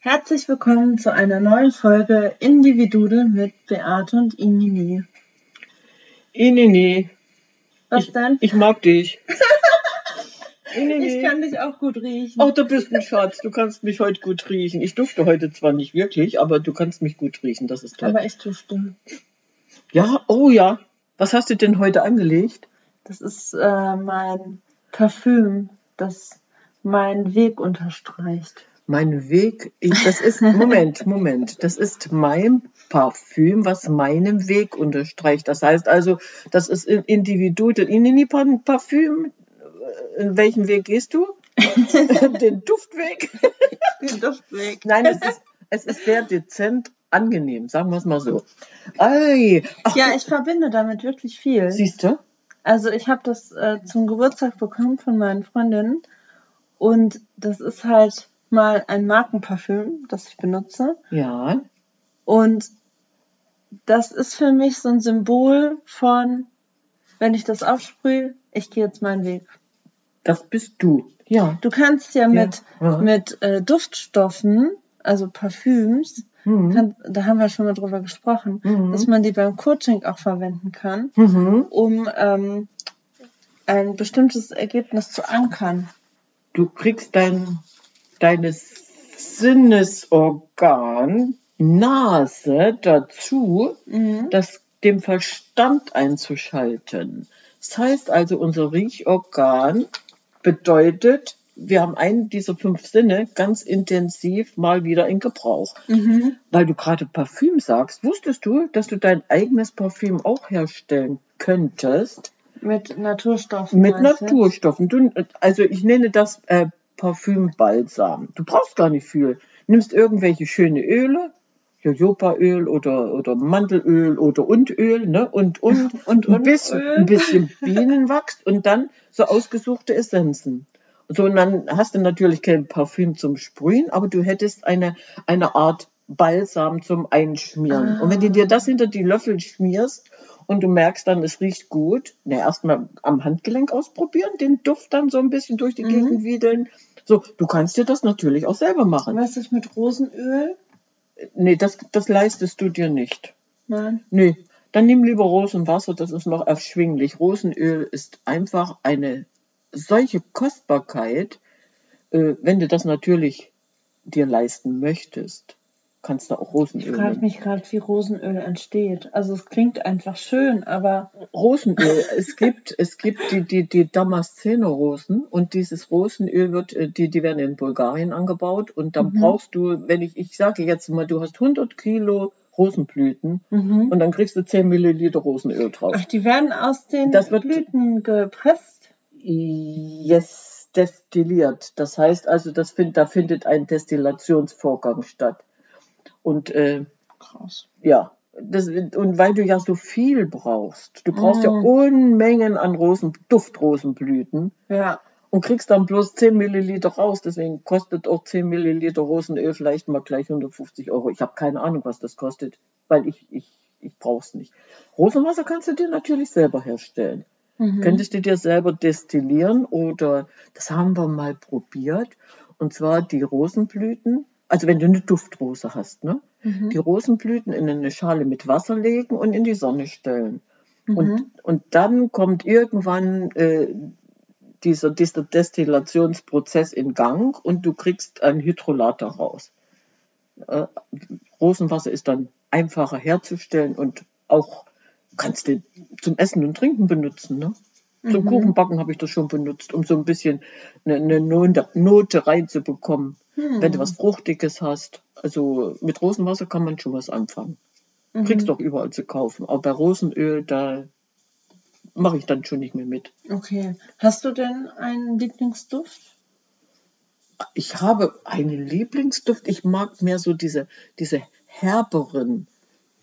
Herzlich willkommen zu einer neuen Folge Individudel mit Beate und Inini. Inini. Was ich, denn? Ich mag dich. Inini. Ich kann dich auch gut riechen. Oh, du bist ein Schatz. Du kannst mich heute gut riechen. Ich dufte heute zwar nicht wirklich, aber du kannst mich gut riechen. Das ist toll. Aber ich dufte. Ja, oh ja. Was hast du denn heute angelegt? Das ist äh, mein Parfüm, das meinen Weg unterstreicht mein Weg, ich, das ist, Moment, Moment, das ist mein Parfüm, was meinen Weg unterstreicht. Das heißt also, das ist individuell. In die Parfüm, in welchem Weg gehst du? Den Duftweg? Den Duftweg. Nein, es ist, es ist sehr dezent angenehm, sagen wir es mal so. Ei, ja, ich verbinde damit wirklich viel. Siehst du? Also ich habe das äh, zum Geburtstag bekommen von meinen Freundinnen und das ist halt mal ein Markenparfüm, das ich benutze. Ja. Und das ist für mich so ein Symbol von, wenn ich das aufsprühe, ich gehe jetzt meinen Weg. Das bist du. Ja. Du kannst ja mit, ja. mit äh, Duftstoffen, also Parfüms, mhm. kann, da haben wir schon mal drüber gesprochen, mhm. dass man die beim Coaching auch verwenden kann, mhm. um ähm, ein bestimmtes Ergebnis zu ankern. Du kriegst dein deines Sinnesorgan Nase dazu, mhm. das dem Verstand einzuschalten. Das heißt also, unser Riechorgan bedeutet, wir haben einen dieser fünf Sinne ganz intensiv mal wieder in Gebrauch. Mhm. Weil du gerade Parfüm sagst, wusstest du, dass du dein eigenes Parfüm auch herstellen könntest? Mit Naturstoffen. Mit Naturstoffen. Du, also ich nenne das äh, Parfümbalsam. Du brauchst gar nicht viel. Nimmst irgendwelche schöne Öle, Jojobaöl oder, oder Mandelöl oder und Öl, ne? Und, und, und, ein, bisschen, ein bisschen Bienenwachs und dann so ausgesuchte Essenzen. So, und dann hast du natürlich kein Parfüm zum Sprühen, aber du hättest eine, eine Art Balsam zum Einschmieren. Ah. Und wenn du dir das hinter die Löffel schmierst und du merkst dann, es riecht gut, na, erstmal am Handgelenk ausprobieren, den Duft dann so ein bisschen durch die mhm. Gegend wiedeln, so, du kannst dir das natürlich auch selber machen. Was ist mit Rosenöl? Nee, das, das leistest du dir nicht. Nein. Nee, dann nimm lieber Rosenwasser, das ist noch erschwinglich. Rosenöl ist einfach eine solche Kostbarkeit, äh, wenn du das natürlich dir leisten möchtest kannst du auch Rosenöl. Ich frage mich gerade, wie Rosenöl entsteht. Also es klingt einfach schön, aber. Rosenöl, es gibt, es gibt die, die, die Damaszener-Rosen und dieses Rosenöl wird, äh, die, die werden in Bulgarien angebaut und dann mhm. brauchst du, wenn ich, ich sage jetzt mal, du hast 100 Kilo Rosenblüten mhm. und dann kriegst du 10 Milliliter Rosenöl drauf. Ach, die werden aus den das Blüten gepresst? Yes, destilliert. Das heißt also, das find, da findet ein Destillationsvorgang statt. Und äh, krass. Ja, das, und weil du ja so viel brauchst, du brauchst mm. ja Unmengen an Rosen, Duftrosenblüten. Ja. Und kriegst dann bloß 10 Milliliter raus. Deswegen kostet auch 10 Milliliter Rosenöl vielleicht mal gleich 150 Euro. Ich habe keine Ahnung, was das kostet, weil ich, ich, ich brauch's nicht. Rosenwasser kannst du dir natürlich selber herstellen. Mhm. Könntest du dir selber destillieren oder das haben wir mal probiert. Und zwar die Rosenblüten also wenn du eine Duftrose hast, ne? Mhm. Die Rosenblüten in eine Schale mit Wasser legen und in die Sonne stellen. Mhm. Und, und dann kommt irgendwann äh, dieser, dieser Destillationsprozess in Gang und du kriegst ein Hydrolat daraus. Äh, Rosenwasser ist dann einfacher herzustellen und auch kannst du zum Essen und Trinken benutzen, ne? Zum Mhm. Kuchenbacken habe ich das schon benutzt, um so ein bisschen eine, eine Note, Note reinzubekommen, Hm. wenn du was Fruchtiges hast. Also mit Rosenwasser kann man schon was anfangen. Mhm. Kriegst doch überall zu kaufen. Aber bei Rosenöl, da mache ich dann schon nicht mehr mit. Okay. Hast du denn einen Lieblingsduft? Ich habe einen Lieblingsduft. Ich mag mehr so diese, diese herberen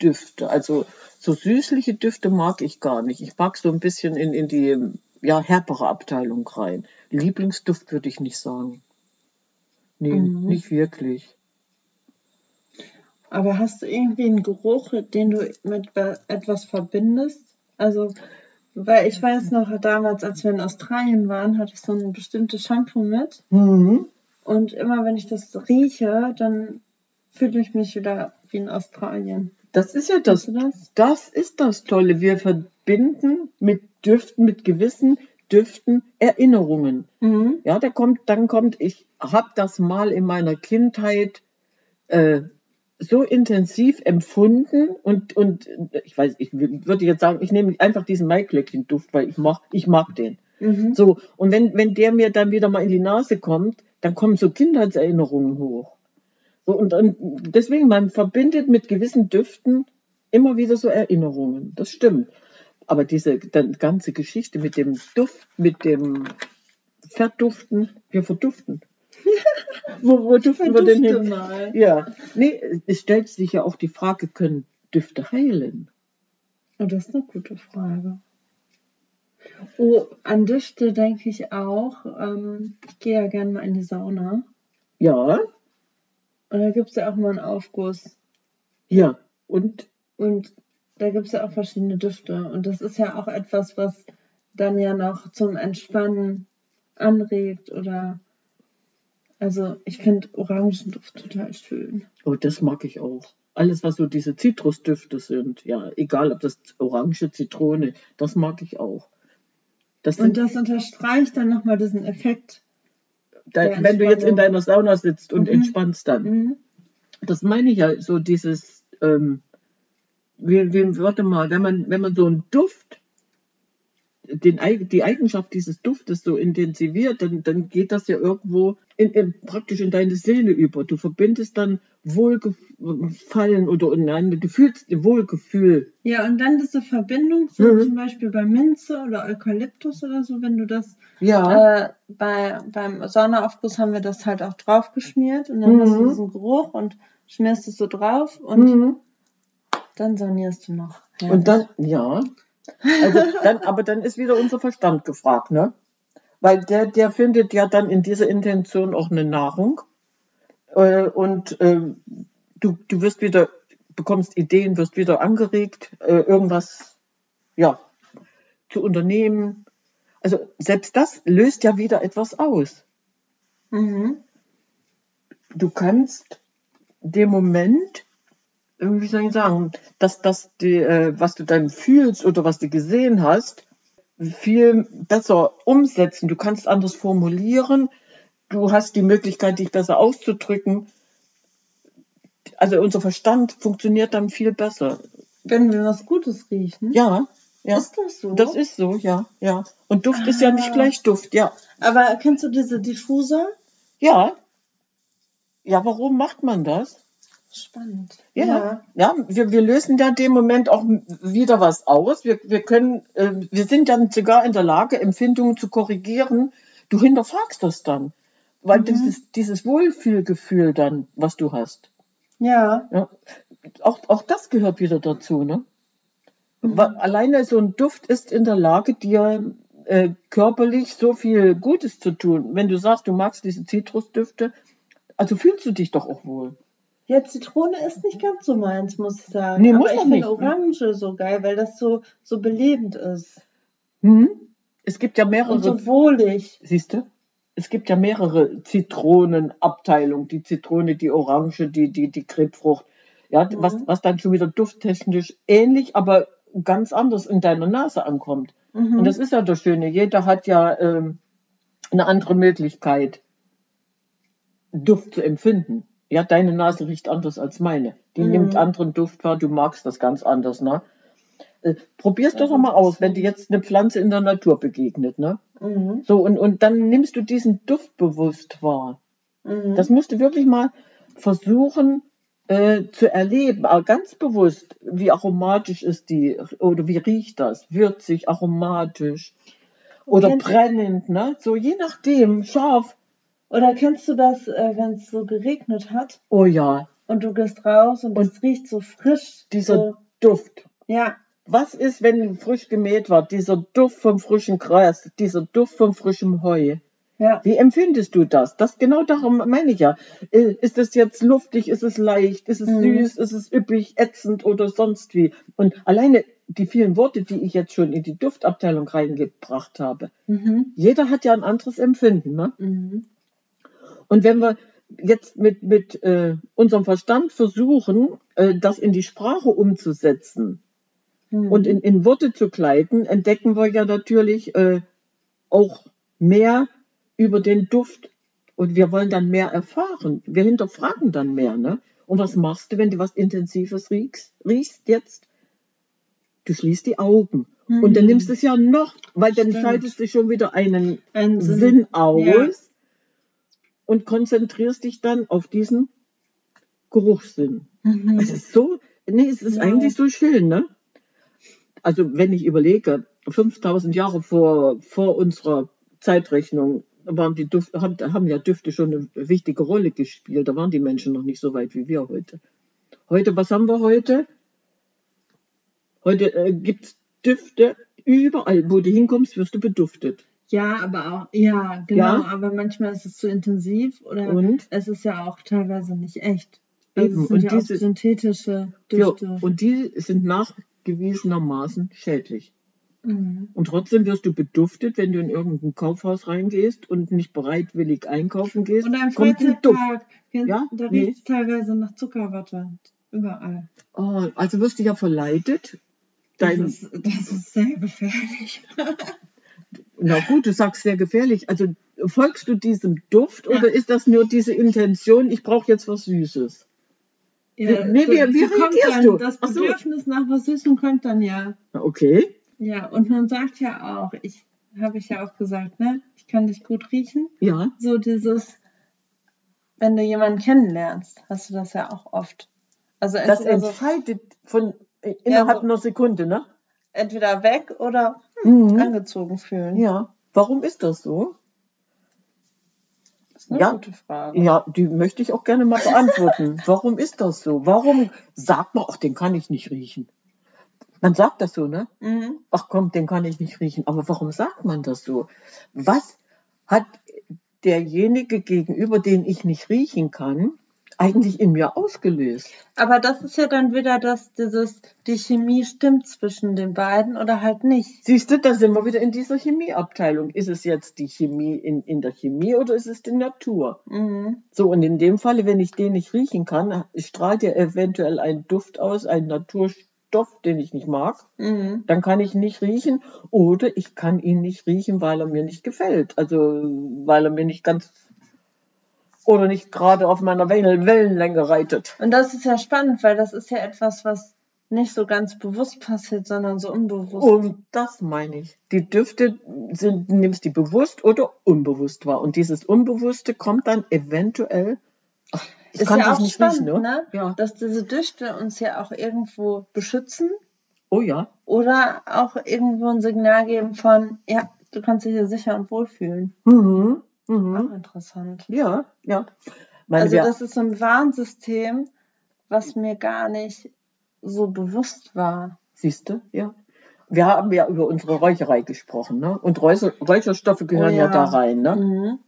Düfte. Also so süßliche Düfte mag ich gar nicht. Ich mag so ein bisschen in, in die ja, herbere Abteilung rein. Lieblingsduft würde ich nicht sagen. Nee, Mhm. nicht wirklich. Aber hast du irgendwie einen Geruch, den du mit etwas verbindest? Also, weil ich weiß noch, damals, als wir in Australien waren, hatte ich so ein bestimmtes Shampoo mit. Mhm. Und immer wenn ich das rieche, dann fühle ich mich wieder wie in Australien. Das ist ja das das? Das ist das Tolle. Wir verbinden mit Düften, mit gewissen Düften Erinnerungen. Mhm. Ja, da kommt, dann kommt, ich habe das mal in meiner Kindheit äh, so intensiv empfunden und, und ich weiß, ich wür- würde jetzt sagen, ich nehme einfach diesen Maiglöckchen-Duft, weil ich mag, ich mag den. Mhm. So, und wenn, wenn der mir dann wieder mal in die Nase kommt, dann kommen so Kindheitserinnerungen hoch. So, und, und deswegen, man verbindet mit gewissen Düften immer wieder so Erinnerungen. Das stimmt. Aber diese ganze Geschichte mit dem Duft, mit dem Verduften, wir verduften. wo, wo duften wir denn hin? mal. Ja, nee, es stellt sich ja auch die Frage, können Düfte heilen? Oh, das ist eine gute Frage. Oh, an Düfte denke ich auch. Ähm, ich gehe ja gerne mal in die Sauna. Ja, Und da gibt es ja auch mal einen Aufguss. ja. Und Und da gibt es ja auch verschiedene Düfte. Und das ist ja auch etwas, was dann ja noch zum Entspannen anregt oder. Also, ich finde Orangenduft total schön. Oh, das mag ich auch. Alles, was so diese Zitrusdüfte sind, ja, egal ob das Orange, Zitrone, das mag ich auch. Das Und das unterstreicht dann nochmal diesen Effekt. da, wenn du jetzt in deiner Sauna sitzt und Mhm. entspannst dann. Mhm. Das meine ich ja, so dieses, ähm, wie, wie, warte mal, wenn man, wenn man so einen Duft, den, die Eigenschaft dieses Duftes so intensiviert, dann, dann geht das ja irgendwo in, in, praktisch in deine Seele über. Du verbindest dann Wohlgefallen oder nein, du fühlst Wohlgefühl. Ja, und dann diese Verbindung, so Mhm. zum Beispiel bei Minze oder Eukalyptus oder so, wenn du das Ja, äh, bei, beim Saunaaufguss haben wir das halt auch drauf geschmiert und dann hast du Mhm. diesen Geruch und schmierst es so drauf und mhm. Dann saunierst du noch. und dann, ja, also dann, aber dann ist wieder unser Verstand gefragt, ne? Weil der, der findet ja dann in dieser Intention auch eine Nahrung. Äh, und äh, du, du wirst wieder, bekommst Ideen, wirst wieder angeregt, äh, irgendwas ja, zu unternehmen. Also selbst das löst ja wieder etwas aus. Mhm. Du kannst dem Moment, wie soll ich sagen, dass das, die, äh, was du dann fühlst oder was du gesehen hast, viel besser umsetzen. Du kannst anders formulieren. Du hast die Möglichkeit, dich besser auszudrücken. Also unser Verstand funktioniert dann viel besser. Wenn wir was Gutes riechen. Ja, ja. Ist das so? Das ist so, ja, ja. Und Duft ist ja nicht Ah. gleich Duft, ja. Aber kennst du diese Diffuser? Ja. Ja, warum macht man das? Spannend. Ja, ja, wir, wir lösen da dem Moment auch wieder was aus. Wir, wir können, äh, wir sind dann sogar in der Lage, Empfindungen zu korrigieren. Du hinterfragst das dann. Weil Mhm. dieses, dieses Wohlfühlgefühl dann, was du hast. Ja. Ja, auch, auch das gehört wieder dazu, ne? Mhm. Weil alleine so ein Duft ist in der Lage, dir äh, körperlich so viel Gutes zu tun. Wenn du sagst, du magst diese Zitrusdüfte, also fühlst du dich doch auch wohl. Ja, Zitrone ist nicht ganz so meins, muss ich sagen. Nee, Aber muss ich doch finde nicht. Orange so geil, weil das so, so belebend ist. Hm? Es gibt ja mehrere Und so wohlig. Siehst du? Es gibt ja mehrere Zitronenabteilungen. Die Zitrone, die Orange, die, die, die Grapefrucht. Ja, Mhm. was, was dann schon wieder dufttechnisch ähnlich, aber ganz anders in deiner Nase ankommt. Mhm. Und das ist ja das Schöne. Jeder hat ja ähm, eine andere Möglichkeit, Duft zu empfinden. Ja, deine Nase riecht anders als meine. Die Mhm. nimmt anderen Duft wahr, du magst das ganz anders, ne? äh, probier's doch noch mal aus, wenn dir jetzt eine Pflanze in der Natur begegnet, ne? Mhm. So, und, und dann nimmst du diesen Duft bewusst wahr. Mhm. Das musst du wirklich mal versuchen äh, zu erleben, aber ganz bewusst, wie aromatisch ist die, oder wie riecht das? Würzig, aromatisch oder brennend, ne? So je nachdem, scharf. Oder kennst du das, äh, wenn es so geregnet hat Oh ja, und du gehst raus und, es riecht so frisch? dieser so, Duft. ja, Was ist, wenn frisch gemäht war? Dieser Duft vom frischen Gras, dieser Duft vom frischen Heu. ja. Wie empfindest du das? Das genau darum meine ich ja. Ist es jetzt luftig, ist es leicht, ist es Mhm. süß, ist es üppig, ätzend oder sonst wie? Und alleine die vielen Worte, die ich jetzt schon in die Duftabteilung reingebracht habe. Mhm. Jeder hat ja ein anderes Empfinden. Ne? Mhm. Und wenn wir jetzt mit, mit äh, unserem Verstand versuchen, äh, das in die Sprache umzusetzen Mhm. und in, in Worte zu kleiden, entdecken wir ja natürlich äh, auch mehr über den Duft und wir wollen dann mehr erfahren. Wir hinterfragen dann mehr. Ne? Und was machst du, wenn du was Intensives riechst, riechst jetzt? Du schließt die Augen. Und dann Mhm. nimmst du es ja noch, weil dann Stimmt. schaltest du schon wieder einen Ein Sinn, aus Ja. Und konzentrierst dich dann auf diesen Geruchssinn. Mhm. Es ist so, nee, es ist Ja. eigentlich so schön, ne? Also, wenn ich überlege, 5000 Jahre vor, vor unserer Zeitrechnung waren die Duft, haben, haben ja Düfte schon eine wichtige Rolle gespielt. Da waren die Menschen noch nicht so weit wie wir heute. Heute, was haben wir heute? Heute äh, gibt es Düfte überall, wo du hinkommst, wirst du beduftet. Ja, aber auch, ja, genau, Ja. aber manchmal ist es zu intensiv oder Und? es ist ja auch teilweise nicht echt. Also Eben, und ja auch diese- synthetische Ja, Düfte. und die sind nachgewiesenermaßen schädlich. Mhm. Und trotzdem wirst du beduftet, wenn du in irgendein Kaufhaus reingehst und nicht bereitwillig einkaufen gehst. Und am Duft. Freizeitpark, Ja? da Nee. riecht es teilweise nach Zuckerwatte. Überall. Oh, also wirst du ja verleitet. Das Dein, ist, das ist sehr gefährlich. na gut, du sagst sehr gefährlich. Also folgst du diesem Duft Ja. oder ist das nur diese Intention, ich brauche jetzt was Süßes? Ja, Nee, wie- wie so kommt reagierst dann, du? Das Ach so. Bedürfnis nach was Süßem kommt dann ja. Okay, Ja, und man sagt ja auch, ich habe ich ja auch gesagt, ne? Ich kann dich gut riechen. ja. So dieses, wenn du jemanden kennenlernst, hast du das ja auch oft. Also Das entweder, so, entscheidet von äh, innerhalb so- einer Sekunde, ne? entweder weg oder Mhm. angezogen fühlen. Ja. Warum ist das so? Das ist eine Ja. gute Frage. Ja, die möchte ich auch gerne mal beantworten. Warum ist das so? Warum sagt man, ach, den kann ich nicht riechen? Man sagt das so, ne? Mhm. Ach komm, den kann ich nicht riechen. Aber warum sagt man das so? Was hat derjenige gegenüber, den ich nicht riechen kann, eigentlich in mir ausgelöst? Aber das ist ja dann wieder das, dieses, die Chemie stimmt zwischen den beiden oder halt nicht. Siehst du, da sind wir wieder in dieser Chemieabteilung. Ist es jetzt die Chemie in, in der Chemie oder ist es die Natur? Mhm. So, und in dem Falle, wenn ich den nicht riechen kann, strahlt er eventuell einen Duft aus, einen Naturstoff, den ich nicht mag. Mhm. Dann kann ich nicht riechen oder ich kann ihn nicht riechen, weil er mir nicht gefällt. Also, weil er mir nicht ganz oder nicht gerade auf meiner Wellen- Wellenlänge reitet. Und das ist ja spannend, weil das ist ja etwas, was nicht so ganz bewusst passiert, sondern so unbewusst. Und das meine ich. Die Düfte sind, du nimmst die bewusst oder unbewusst wahr. Und dieses Unbewusste kommt dann eventuell. Ach, ich ist kann ja das auch nicht spannend, riechen, ne? ne? Ja. Dass diese Düfte uns ja auch irgendwo beschützen Oh ja. oder auch irgendwo ein Signal geben von, ja, du kannst dich hier sicher und wohl fühlen. Mhm. Mhm. Auch interessant. Ja, ja. Meine, Also das ist so ein Warnsystem, was mir gar nicht so bewusst war. Siehst du, ja. Wir haben ja über unsere Räucherei gesprochen, ne? Und Räucher, Räucherstoffe gehören Oh ja. ja. da rein, ne? Mhm.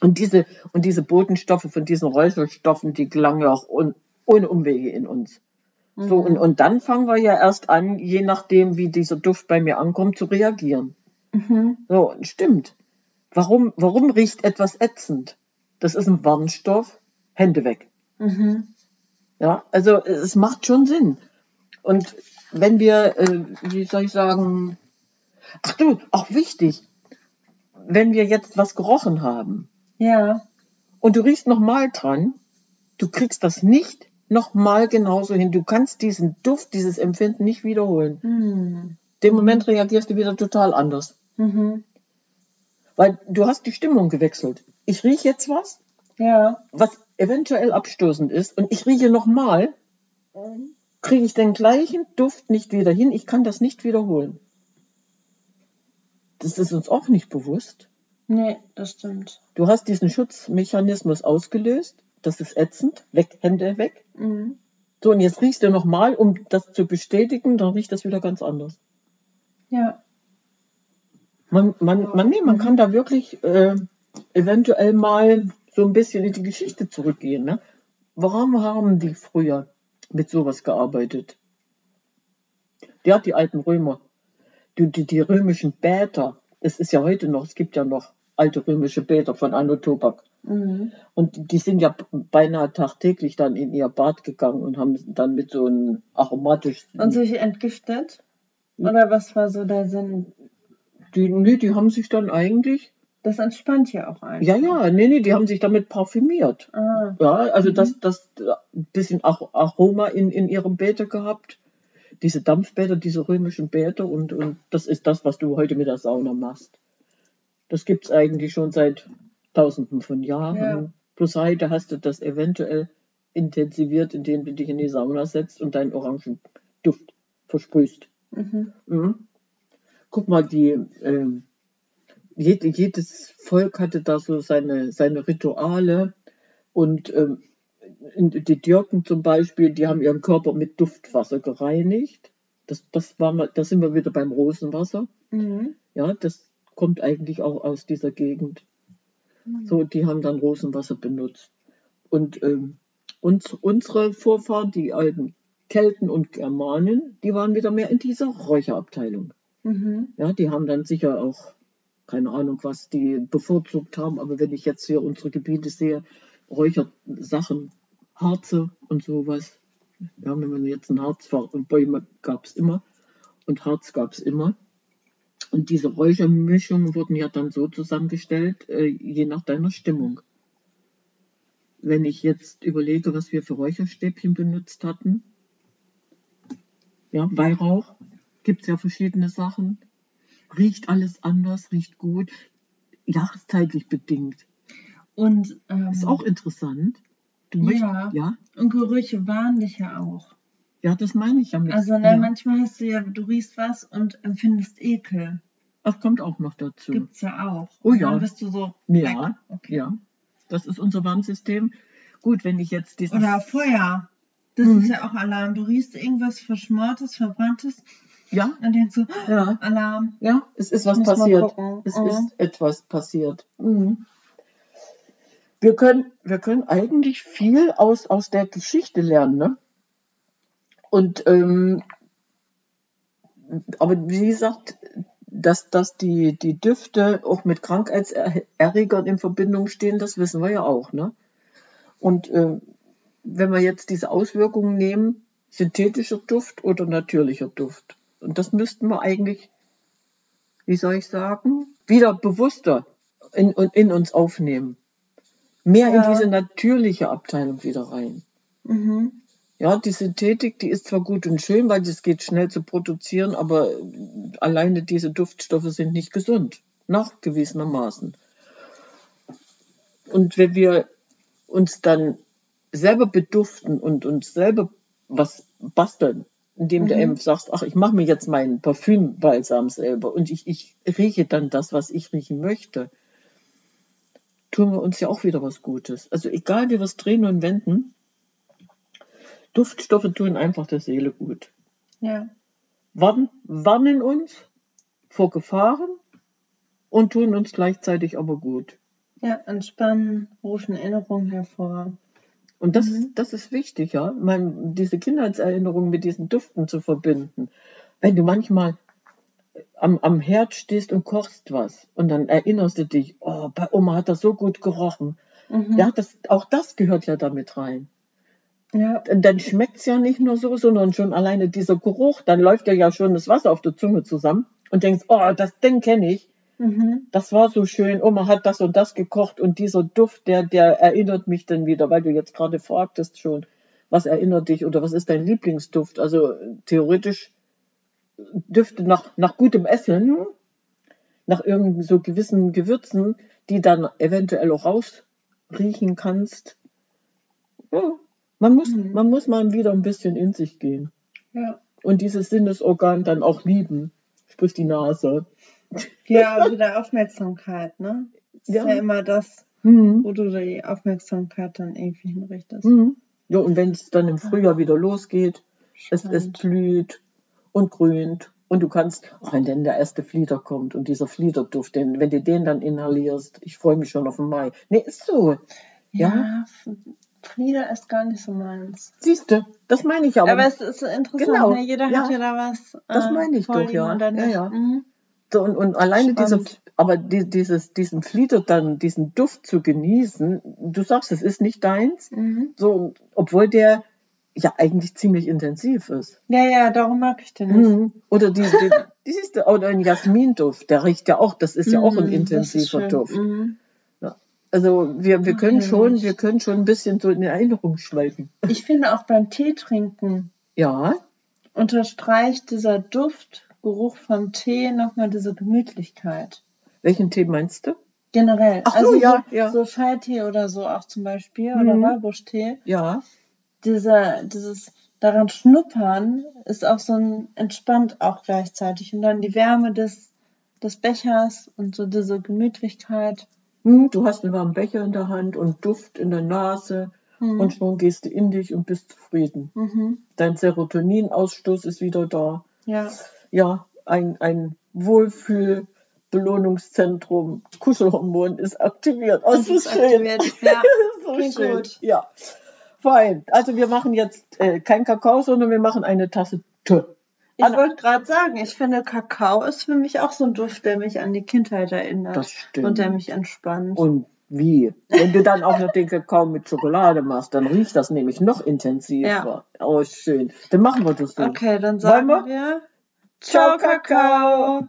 Und diese, und diese Botenstoffe von diesen Räucherstoffen, die gelangen ja auch un, ohne Umwege in uns. So, Mhm. und, und dann fangen wir ja erst an, je nachdem, wie dieser Duft bei mir ankommt, zu reagieren. Mhm. So, stimmt. Warum, warum riecht etwas ätzend? Das ist ein Warnstoff. Hände weg. Mhm. Ja, also es macht schon Sinn. Und wenn wir, äh, wie soll ich sagen, ach du, auch wichtig, wenn wir jetzt was gerochen haben Ja. und du riechst nochmal dran, du kriegst das nicht nochmal genauso hin. Du kannst diesen Duft, dieses Empfinden nicht wiederholen. Mhm. Dem Moment reagierst du wieder total anders. Mhm. Weil du hast die Stimmung gewechselt. Ich rieche jetzt was, Ja. was eventuell abstoßend ist, und ich rieche nochmal, kriege ich den gleichen Duft nicht wieder hin. Ich kann das nicht wiederholen. Das ist uns auch nicht bewusst. Nee, das stimmt. Du hast diesen Schutzmechanismus ausgelöst. Das ist ätzend. Weg, Hände weg. Mhm. So, und jetzt riechst du nochmal, um das zu bestätigen, dann riecht das wieder ganz anders. Ja. Man, man, man, nee, man kann da wirklich äh, eventuell mal so ein bisschen in die Geschichte zurückgehen. Ne? Warum haben die früher mit sowas gearbeitet? Ja, die alten Römer, die, die, die römischen Bäder, es ist ja heute noch, es gibt ja noch alte römische Bäder von Anno Tobak. Mhm. Und die sind ja beinahe tagtäglich dann in ihr Bad gegangen und haben dann mit so einem aromatischen. Und sich entgiftet? Oder was war so der Sinn? Die, nee, die haben sich dann eigentlich. Das entspannt ja auch einfach. Ja, ja, nee, nee, die haben sich damit parfümiert. Ah. Ja, also das, das ein bisschen Aroma in, in ihrem Bäder gehabt. Diese Dampfbäder, diese römischen Bäder und, und das ist das, was du heute mit der Sauna machst. Das gibt's eigentlich schon seit tausenden von Jahren. Ja. Plus heute hast du das eventuell intensiviert, indem du dich in die Sauna setzt und deinen Orangenduft versprühst. Mhm. Mhm. Guck mal, die, jede, jedes Volk hatte da so seine, seine Rituale und ähm, die Türken zum Beispiel, die haben ihren Körper mit Duftwasser gereinigt. Das, das war mal, da sind wir wieder beim Rosenwasser. Mhm. Ja, das kommt eigentlich auch aus dieser Gegend. So, die haben dann Rosenwasser benutzt. Und ähm, uns, unsere Vorfahren, die alten Kelten und Germanen, die waren wieder mehr in dieser Räucherabteilung. Mhm. Ja, die haben dann sicher auch, keine Ahnung, was die bevorzugt haben, aber wenn ich jetzt hier unsere Gebiete sehe, Räuchersachen, Harze und sowas. Ja, wenn man jetzt ein Harz war und Bäume gab es immer und Harz gab es immer. Und diese Räuchermischungen wurden ja dann so zusammengestellt, äh, je nach deiner Stimmung. Wenn ich jetzt überlege, was wir für Räucherstäbchen benutzt hatten, ja, Weihrauch, gibt es ja verschiedene Sachen. Riecht alles anders, riecht gut, jahreszeitlich bedingt. Und, ähm, Ist auch interessant. Du möchtest, ja. ja, und Gerüche warnen dich ja auch. ja, das meine ich ja mit. Also ne, ja. manchmal hast du ja, du riechst was und empfindest Ekel. Das kommt auch noch dazu. Gibt's ja auch. Oh ja. Dann bist du so. Ja. Okay. ja. Das ist unser Warnsystem. Gut, wenn ich jetzt dieses. Oder Feuer. Das Mhm. ist ja auch Alarm. Du riechst irgendwas Verschmortes, Verbranntes Ja, und denkst so, ja, Alarm. ja, es ist was Muss passiert. Es Mhm. ist etwas passiert. Mhm. Wir können, wir können eigentlich viel aus, aus der Geschichte lernen, ne? Und, ähm, aber wie gesagt, dass, dass die, die Düfte auch mit Krankheitserregern in Verbindung stehen, das wissen wir ja auch, ne? Und äh, wenn wir jetzt diese Auswirkungen nehmen, synthetischer Duft oder natürlicher Duft, und das müssten wir eigentlich, wie soll ich sagen, wieder bewusster in, in, uns aufnehmen. Mehr Ja. in diese natürliche Abteilung wieder rein. Mhm. Ja, die Synthetik, die ist zwar gut und schön, weil es geht schnell zu produzieren, aber alleine diese Duftstoffe sind nicht gesund, nachgewiesenermaßen. Und wenn wir uns dann selber beduften und uns selber was basteln, indem du Mhm. eben sagst, ach, ich mache mir jetzt meinen Parfümbalsam selber und ich, ich rieche dann das, was ich riechen möchte, tun wir uns ja auch wieder was Gutes. Also egal, wie wir es drehen und wenden, Duftstoffe tun einfach der Seele gut. Ja. Warn, warnen uns vor Gefahren und tun uns gleichzeitig aber gut. Ja, entspannen, rufen Erinnerungen hervor. Und das, Mhm. das ist wichtig, ja, mein, diese Kindheitserinnerungen mit diesen Düften zu verbinden. Wenn du manchmal am, am Herd stehst und kochst was und dann erinnerst du dich, oh, bei Oma hat das so gut gerochen. Mhm. Ja, das, auch das gehört ja damit rein. Ja. Dann schmeckt es ja nicht nur so, sondern schon alleine dieser Geruch, dann läuft dir ja schon das Wasser auf der Zunge zusammen und denkst, oh, das Ding kenne ich. Mhm. Das war so schön, Oma hat das und das gekocht und dieser Duft, der, der erinnert mich dann wieder, weil du jetzt gerade fragtest schon, was erinnert dich oder was ist dein Lieblingsduft? Also theoretisch Düfte nach, nach gutem Essen, nach irgend so gewissen Gewürzen, die dann eventuell auch rausriechen kannst. Ja, man muss, Mhm. man muss mal wieder ein bisschen in sich gehen Ja. und dieses Sinnesorgan dann auch lieben, sprich die Nase. Ja, wieder Aufmerksamkeit, ne? Das Ja. ist ja immer das, Mhm. wo du die Aufmerksamkeit dann irgendwie hinrichtest. Mhm. Ja, und wenn es dann im Frühjahr wieder losgeht, es, es blüht und grünt und du kannst, auch wenn dann der erste Flieder kommt und dieser Fliederduft, den, wenn du den dann inhalierst, ich freue mich schon auf den Mai. Nee, ist so. Ja, Ja, F- Frieda ist gar nicht so meins. siehst du, das meine ich aber. Aber, es ist interessant, Genau, ne? jeder ja. hat ja da was. Das meine ich doch, ja. Ja, ja. Mhm. Und, und alleine Spannend. aber die, dieses, diesen Flieder dann, diesen Duft zu genießen, du sagst, es ist nicht deins, Mhm. so, obwohl der ja eigentlich ziemlich intensiv ist. Ja, ja, darum mag ich den nicht. Mhm. Oder die, die, die siehst du, oder ein Jasminduft, der riecht ja auch, das ist ja auch ein Mhm, intensiver. Duft. Mhm. Also wir, wir können Okay. schon, wir können schon ein bisschen so in Erinnerung schweifen. Ich finde auch beim Tee trinken Ja, unterstreicht dieser Duft, Geruch vom Tee nochmal diese Gemütlichkeit. welchen Tee meinst du? Generell. Ach so, also ja, so, ja. so Scheitee oder so auch zum Beispiel Mhm. oder Walbusch-Tee. Ja, Dieser, dieses daran schnuppern ist auch so ein entspannt auch gleichzeitig. Und dann die Wärme des, des Bechers und so diese Gemütlichkeit. hm, du hast einen warmen Becher in der Hand und Duft in der Nase Mhm. und schon gehst du in dich und bist zufrieden. Mhm. Dein Serotoninausstoß ist wieder da. Ja. Ja, ein, ein Wohlfühl. Belohnungszentrum, Kuschelhormon ist aktiviert. Oh, Das ist schön. aktiviert. Ja. so schön. gut. Ja. Fein. Also wir machen jetzt äh, kein Kakao, sondern wir machen eine Tasse Tee. Ich Anna- wollte gerade sagen, ich finde Kakao ist für mich auch so ein Duft, der mich an die Kindheit erinnert. Das stimmt. Und der mich entspannt. Und wie? Wenn du dann auch noch den Kakao mit Schokolade machst, dann riecht das nämlich noch intensiver. Oh, schön. Dann machen wir das so. okay, dann Wollen sagen wir? wir Kakao.